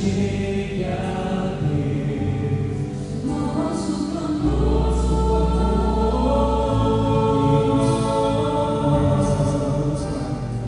Savior.